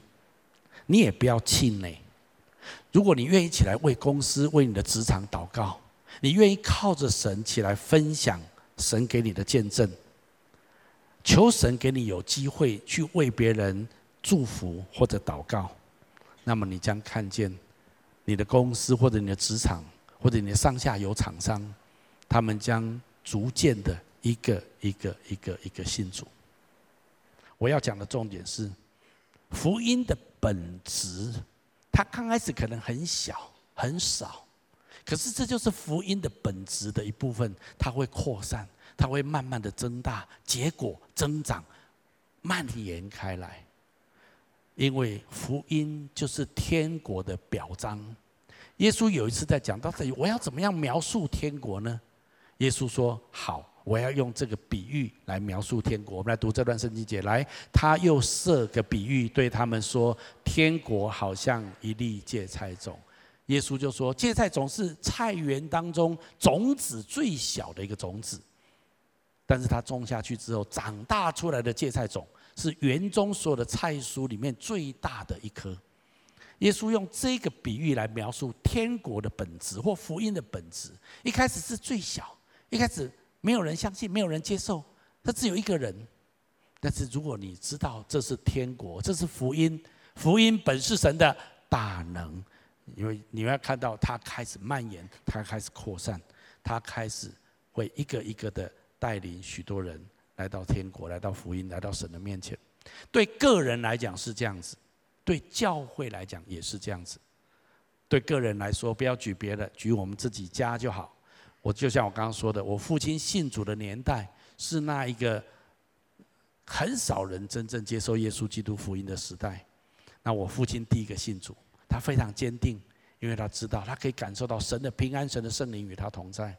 你也不要气馁。如果你愿意起来为公司、为你的职场祷告，你愿意靠着神起来分享神给你的见证，求神给你有机会去为别人祝福或者祷告，那么你将看见你的公司或者你的职场或者你的上下游厂商，他们将逐渐的一个一个一个一个信主。我要讲的重点是福音的本质。它刚开始可能很小很少，可是这就是福音的本质的一部分。它会扩散，它会慢慢的增大，结果增长，蔓延开来。因为福音就是天国的表彰。耶稣有一次在讲到这里，我要怎么样描述天国呢？耶稣说：“好。”我要用这个比喻来描述天国。我们来读这段圣经节。来，他又设个比喻，对他们说：“天国好像一粒芥菜种。”耶稣就说：“芥菜种是菜园当中种子最小的一个种子，但是它种下去之后，长大出来的芥菜种是园中所有的菜蔬里面最大的一颗。”耶稣用这个比喻来描述天国的本质或福音的本质。一开始是最小，一开始。没有人相信，没有人接受，他只有一个人。但是如果你知道这是天国，这是福音，福音本是神的大能，因为你要看到它开始蔓延，它开始扩散，它开始会一个一个的带领许多人来到天国，来到福音，来到神的面前。对个人来讲是这样子，对教会来讲也是这样子。对个人来说，不要举别的，举我们自己家就好。我就像我刚刚说的，我父亲信主的年代是那一个很少人真正接受耶稣基督福音的时代。那我父亲第一个信主，他非常坚定，因为他知道他可以感受到神的平安，神的圣灵与他同在。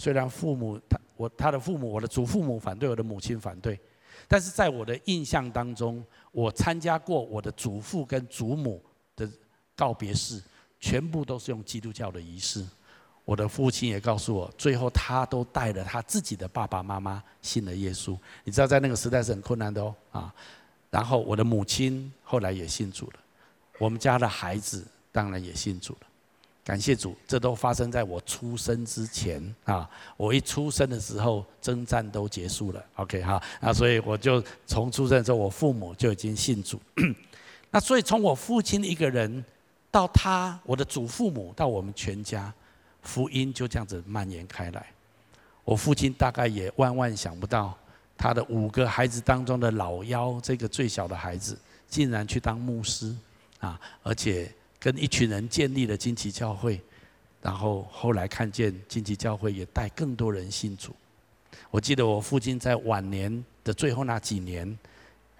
虽然父母他我他的父母，我的祖父母反对，我的母亲反对，但是在我的印象当中，我参加过我的祖父跟祖母的告别式，全部都是用基督教的仪式。我的父亲也告诉我，最后他都带着他自己的爸爸妈妈信了耶稣。你知道，在那个时代是很困难的哦啊。然后我的母亲后来也信主了，我们家的孩子当然也信主了。感谢主，这都发生在我出生之前啊。我一出生的时候，征战都结束了。OK 哈，那所以我就从出生的时候，我父母就已经信主。那所以从我父亲一个人到他，我的祖父母到我们全家。福音就这样子蔓延开来。我父亲大概也万万想不到，他的五个孩子当中的老幺，这个最小的孩子，竟然去当牧师啊！而且跟一群人建立了惊奇教会，然后后来看见惊奇教会也带更多人信主。我记得我父亲在晚年的最后那几年，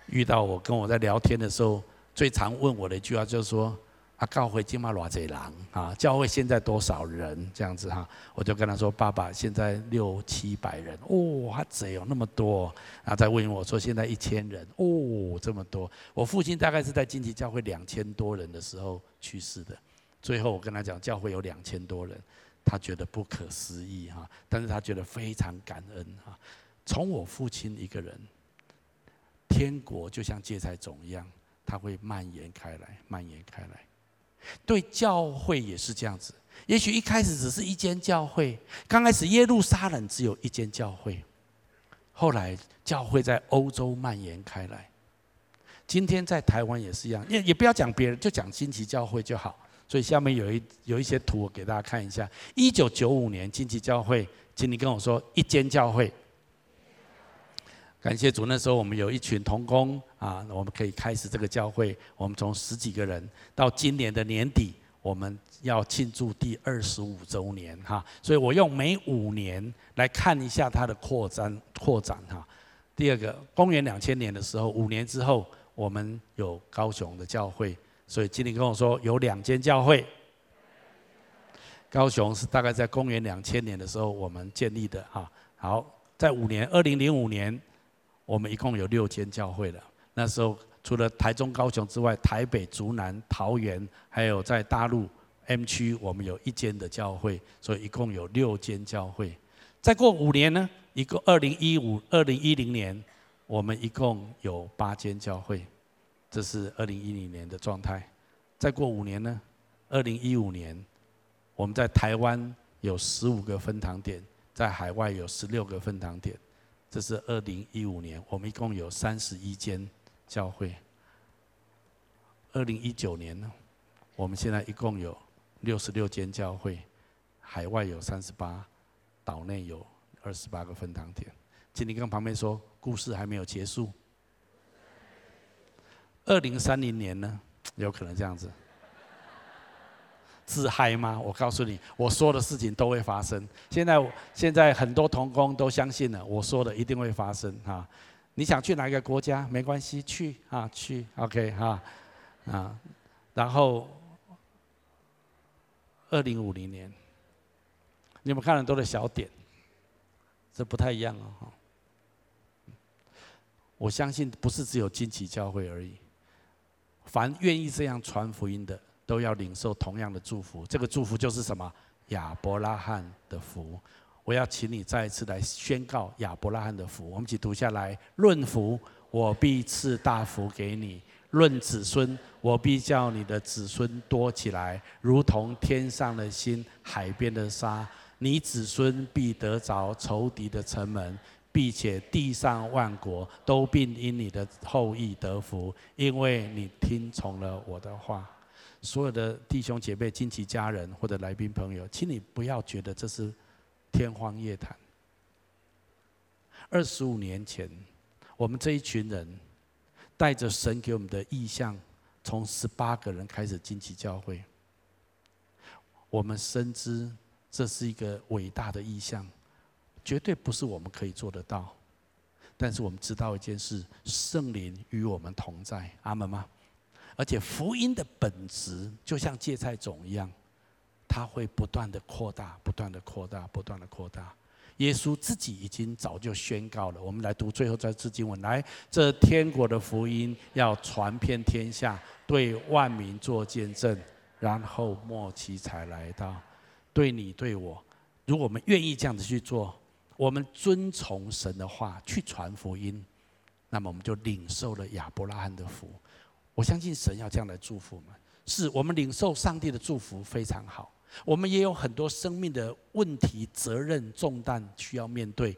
遇到我跟我在聊天的时候，最常问我的一句话就是说。啊，教会今嘛偌济人啊？教会现在多少人？这样子哈，我就跟他说：“爸爸，现在六七百人哦，还贼有那么多。”然后再问我说：“现在一千人哦，这么多。”我父亲大概是在惊奇教会两千多人的时候去世的。最后我跟他讲，教会有两千多人，他觉得不可思议哈，但是他觉得非常感恩哈。从我父亲一个人，天国就像芥菜种一样，它会蔓延开来，蔓延开来。对教会也是这样子，也许一开始只是一间教会，刚开始耶路撒冷只有一间教会，后来教会在欧洲蔓延开来，今天在台湾也是一样，也也不要讲别人，就讲惊奇教会就好。所以下面有一有一些图，我给大家看一下。一九九五年惊奇教会，请你跟我说一间教会。感谢主，那时候我们有一群同工啊，我们可以开始这个教会。我们从十几个人到今年的年底，我们要庆祝第二十五周年哈，所以我用每五年来看一下它的扩张扩展哈。第二个，公元两千年的时候，五年之后，我们有高雄的教会，所以经理跟我说有两间教会。高雄是大概在公元两千年的时候我们建立的哈。好，在五年，二零零五年，我们一共有六间教会了。那时候。除了台中、高雄之外，台北、竹南、桃园，还有在大陆 M 区，我们有一间的教会，所以一共有六间教会。再过五年呢，一共二零一五、二零一零年，我们一共有八间教会，这是二零一零年的状态。再过五年呢，二零一五年，我们在台湾有十五个分堂点，在海外有十六个分堂点，这是二零一五年，我们一共有三十一间。教会，二零一九年呢，我们现在一共有六十六间教会，海外有三十八，岛内有二十八个分堂点。请你跟旁边说，故事还没有结束。二零三零年呢，有可能这样子，自嗨吗？我告诉你，我说的事情都会发生。现在现在很多同工都相信了，我说的一定会发生哈。你想去哪个国家？没关系，去啊，去，OK 哈，啊，然后二零五零年，你们看很多的小点，这不太一样哦。我相信不是只有金奇教会而已，凡愿意这样传福音的，都要领受同样的祝福。这个祝福就是什么？亚伯拉罕的福。我要请你再一次来宣告亚伯拉罕的福，我们一起读下来。论福，我必赐大福给你；论子孙，我必叫你的子孙多起来，如同天上的星、海边的沙。你子孙必得着仇敌的城门，并且地上万国都必因你的后裔得福，因为你听从了我的话。所有的弟兄姐妹、亲戚家人或者来宾朋友，请你不要觉得这是。天方夜谭。二十五年前，我们这一群人带着神给我们的意象，从十八个人开始进起教会。我们深知这是一个伟大的意象，绝对不是我们可以做得到。但是我们知道一件事：圣灵与我们同在。阿门吗？而且福音的本质就像芥菜种一样。它会不断的扩大，不断的扩大，不断的扩大。耶稣自己已经早就宣告了。我们来读最后这次经文：来，这天国的福音要传遍天下，对万民做见证，然后末期才来到。对你对我，如果我们愿意这样子去做，我们遵从神的话去传福音，那么我们就领受了亚伯拉罕的福。我相信神要这样来祝福我们，是我们领受上帝的祝福非常好。我们也有很多生命的问题、责任、重担需要面对，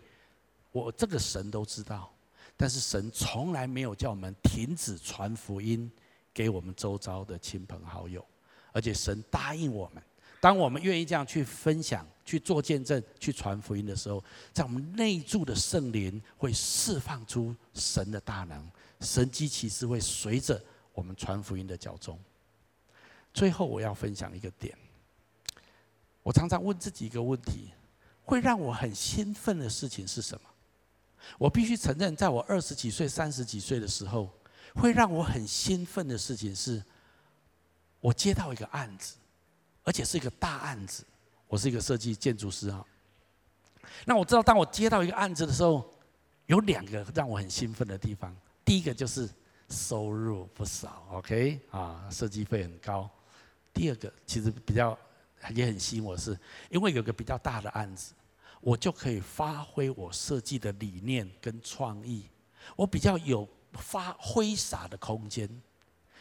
我这个神都知道，但是神从来没有叫我们停止传福音给我们周遭的亲朋好友，而且神答应我们，当我们愿意这样去分享、去做见证、去传福音的时候，在我们内住的圣灵会释放出神的大能，神迹奇事会随着我们传福音的脚踪。最后，我要分享一个点。我常常问自己一个问题：会让我很兴奋的事情是什么？我必须承认，在我二十几岁、三十几岁的时候，会让我很兴奋的事情是，我接到一个案子，而且是一个大案子。我是一个设计建筑师啊。那我知道，当我接到一个案子的时候，有两个让我很兴奋的地方。第一个就是收入不少，OK 啊，设计费很高。第二个其实比较。也很吸引我，是因为有个比较大的案子，我就可以发挥我设计的理念跟创意，我比较有发挥洒的空间。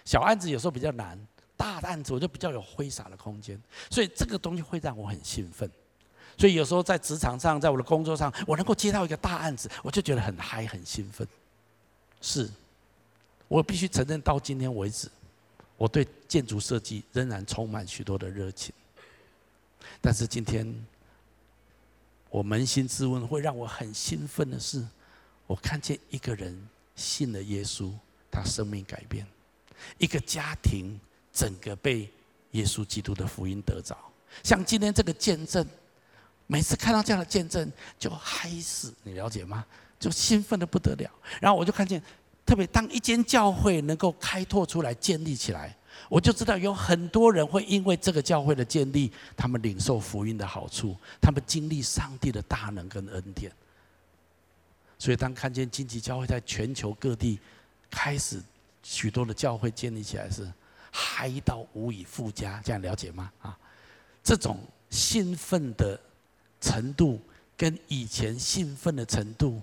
小案子有时候比较难，大的案子我就比较有挥洒的空间，所以这个东西会让我很兴奋。所以有时候在职场上，在我的工作上，我能够接到一个大案子，我就觉得很嗨、很兴奋。是，我必须承认，到今天为止，我对建筑设计仍然充满许多的热情。但是今天，我扪心自问，会让我很兴奋的是，我看见一个人信了耶稣，他生命改变；一个家庭整个被耶稣基督的福音得着。像今天这个见证，每次看到这样的见证就嗨死，你了解吗？就兴奋得不得了。然后我就看见，特别当一间教会能够开拓出来、建立起来，我就知道有很多人会因为这个教会的建立，他们领受福音的好处，他们经历上帝的大能跟恩典。所以当看见荆棘教会在全球各地开始许多的教会建立起来时，嗨到无以复加。这样了解吗？啊，这种兴奋的程度跟以前兴奋的程度，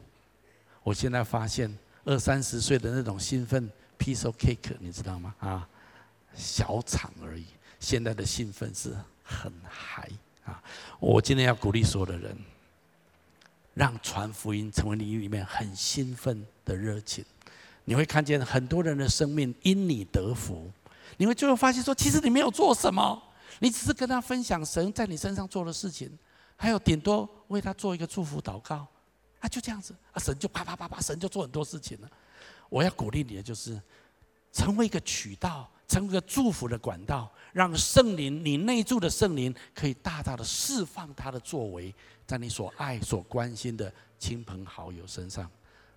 我现在发现二三十岁的那种兴奋，piece of cake，你知道吗？啊。小场而已，现在的兴奋是很嗨啊！我今天要鼓励所有的人，让传福音成为你里面很兴奋的热情。你会看见很多人的生命因你得福，你会最后发现说，其实你没有做什么，你只是跟他分享神在你身上做的事情，还有顶多为他做一个祝福祷告，啊，就这样子啊，神就啪啪啪啪，神就做很多事情了。我要鼓励你的就是，成为一个渠道。成为一个祝福的管道，让圣灵，你内住的圣灵，可以大大的释放他的作为，在你所爱、所关心的亲朋好友身上，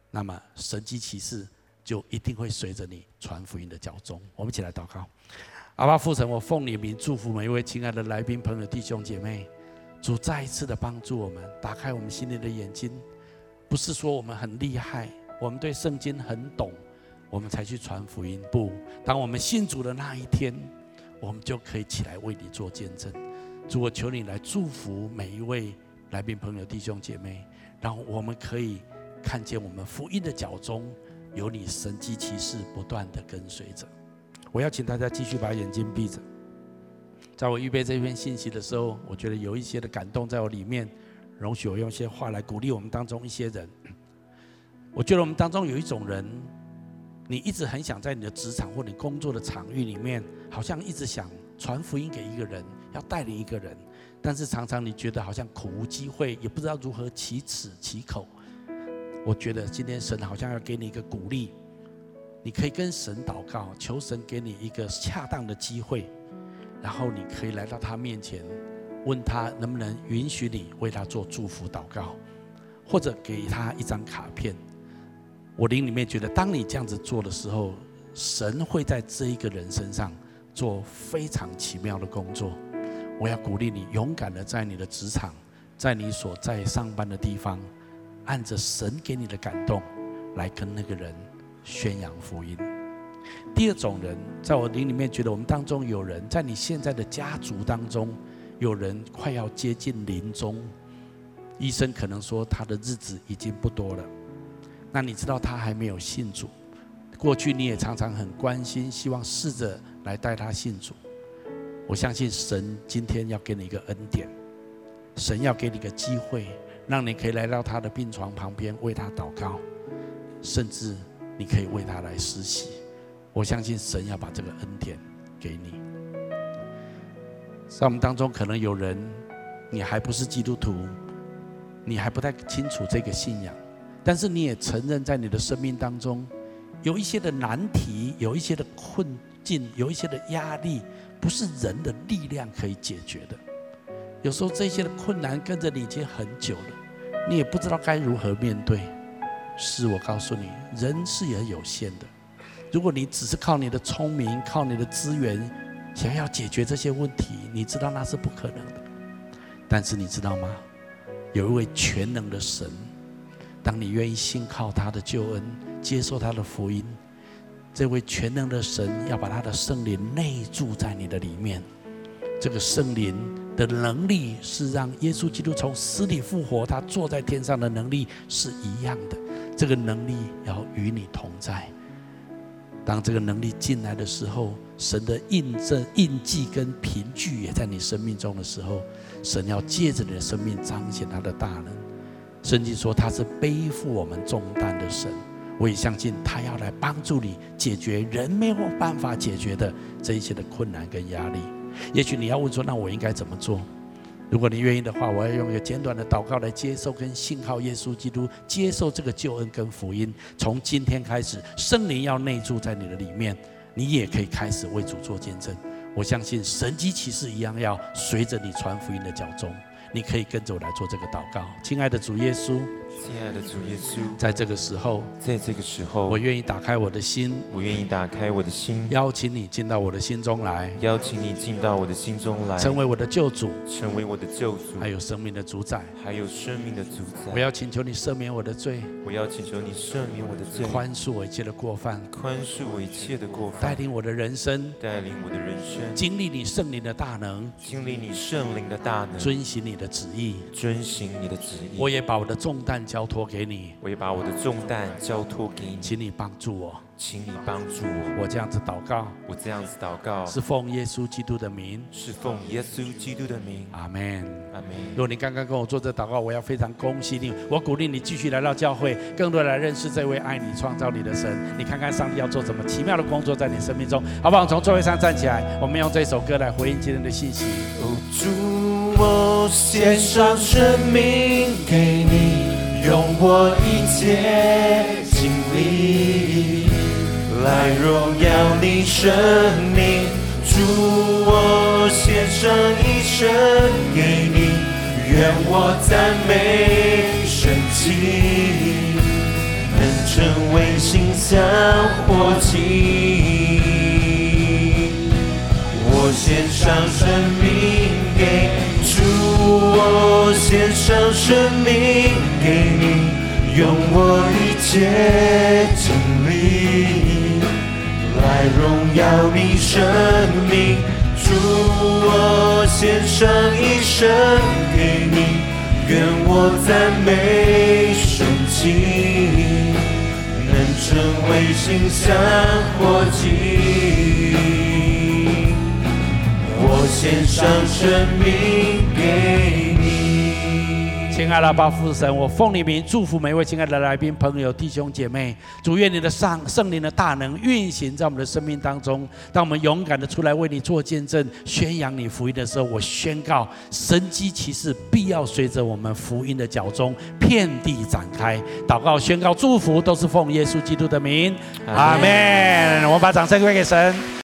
那么神迹奇事就一定会随着你传福音的脚踪。我们一起来祷告，阿爸父神，我奉你名祝福每一位亲爱的来宾、朋友、弟兄姐妹，主再一次的帮助我们，打开我们心灵的眼睛，不是说我们很厉害，我们对圣经很懂。我们才去传福音。不，当我们信主的那一天，我们就可以起来为你做见证。主，我求你来祝福每一位来宾、朋友、弟兄姐妹，让我们可以看见我们福音的脚中，有你神迹奇事不断的跟随着。我要请大家继续把眼睛闭着。在我预备这篇信息的时候，我觉得有一些的感动在我里面。容许我用一些话来鼓励我们当中一些人。我觉得我们当中有一种人。你一直很想在你的职场或你工作的场域里面，好像一直想传福音给一个人，要带领一个人，但是常常你觉得好像苦无机会，也不知道如何启齿启口。我觉得今天神好像要给你一个鼓励，你可以跟神祷告，求神给你一个恰当的机会，然后你可以来到他面前，问他能不能允许你为他做祝福祷告，或者给他一张卡片。我灵里面觉得，当你这样子做的时候，神会在这一个人身上做非常奇妙的工作。我要鼓励你，勇敢的在你的职场，在你所在上班的地方，按着神给你的感动，来跟那个人宣扬福音。第二种人，在我灵里面觉得，我们当中有人在你现在的家族当中，有人快要接近临终，医生可能说他的日子已经不多了。那你知道他还没有信主，过去你也常常很关心，希望试着来带他信主。我相信神今天要给你一个恩典，神要给你个机会，让你可以来到他的病床旁边为他祷告，甚至你可以为他来施洗。我相信神要把这个恩典给你。在我们当中可能有人，你还不是基督徒，你还不太清楚这个信仰。但是你也承认，在你的生命当中，有一些的难题，有一些的困境，有一些的压力，不是人的力量可以解决的。有时候这些的困难跟着你已经很久了，你也不知道该如何面对。是我告诉你，人是也有限的。如果你只是靠你的聪明、靠你的资源，想要解决这些问题，你知道那是不可能的。但是你知道吗？有一位全能的神。当你愿意信靠他的救恩，接受他的福音，这位全能的神要把他的圣灵内住在你的里面。这个圣灵的能力是让耶稣基督从死里复活，他坐在天上的能力是一样的。这个能力要与你同在。当这个能力进来的时候，神的印证、印记跟凭据也在你生命中的时候，神要借着你的生命彰显他的大能。圣经说他是背负我们重担的神，我也相信他要来帮助你解决人没有办法解决的这一切的困难跟压力。也许你要问说，那我应该怎么做？如果你愿意的话，我要用一个简短的祷告来接受跟信号耶稣基督，接受这个救恩跟福音。从今天开始，圣灵要内住在你的里面，你也可以开始为主做见证。我相信神机骑士一样要随着你传福音的脚步。你可以跟着我来做这个祷告，亲爱的主耶稣。亲爱的主耶稣，在这个时候，在这个时候，我愿意打开我的心，我愿意打开我的心，邀请你进到我的心中来，邀请你进到我的心中来，成为我的救主，成为我的救主，还有生命的主宰，还有生命的主宰。我要请求你赦免我的罪，我要请求你赦免我的罪，宽恕我一切的过犯，宽恕我一切的过犯，带领我的人生，带领我的人生，经历你圣灵的大能，经历你圣灵的大能，遵行你的旨意，遵行你的旨意。我也把我的重担交托给你。我也把我的重担交托给你，请你帮助我，请你帮助我。我这样子祷告，我这样子祷告，是奉耶稣基督的名，是奉耶稣基督的名。阿门，阿门。如果你刚刚跟我做这祷告，我要非常恭喜你，我鼓励你继续来到教会，更多来认识这位爱你、创造你的神。你看看上帝要做什么奇妙的工作在你生命中，好不好？从座位上站起来，我们用这首歌来回应今天的信息。哦，主，我献上生命给你。用我一切精力来荣耀你生命，主，我献上一生给你，愿我赞美神迹，能成为馨香火祭。我献上生命给，我献上生命。给你用我一切精力来荣耀你生命，主，我献上一生给你，愿我赞美圣经，能成为馨香火祭。我献上生命给你。亲爱的阿爸父神，我奉你名祝福每一位亲爱的来宾、朋友、弟兄姐妹。主愿你的上圣灵的大能运行在我们的生命当中。当我们勇敢的出来为你做见证、宣扬你福音的时候，我宣告神机骑士必要随着我们福音的脚踪遍地展开。祷告、宣告、祝福都是奉耶稣基督的名，阿门。我们把掌声归给神。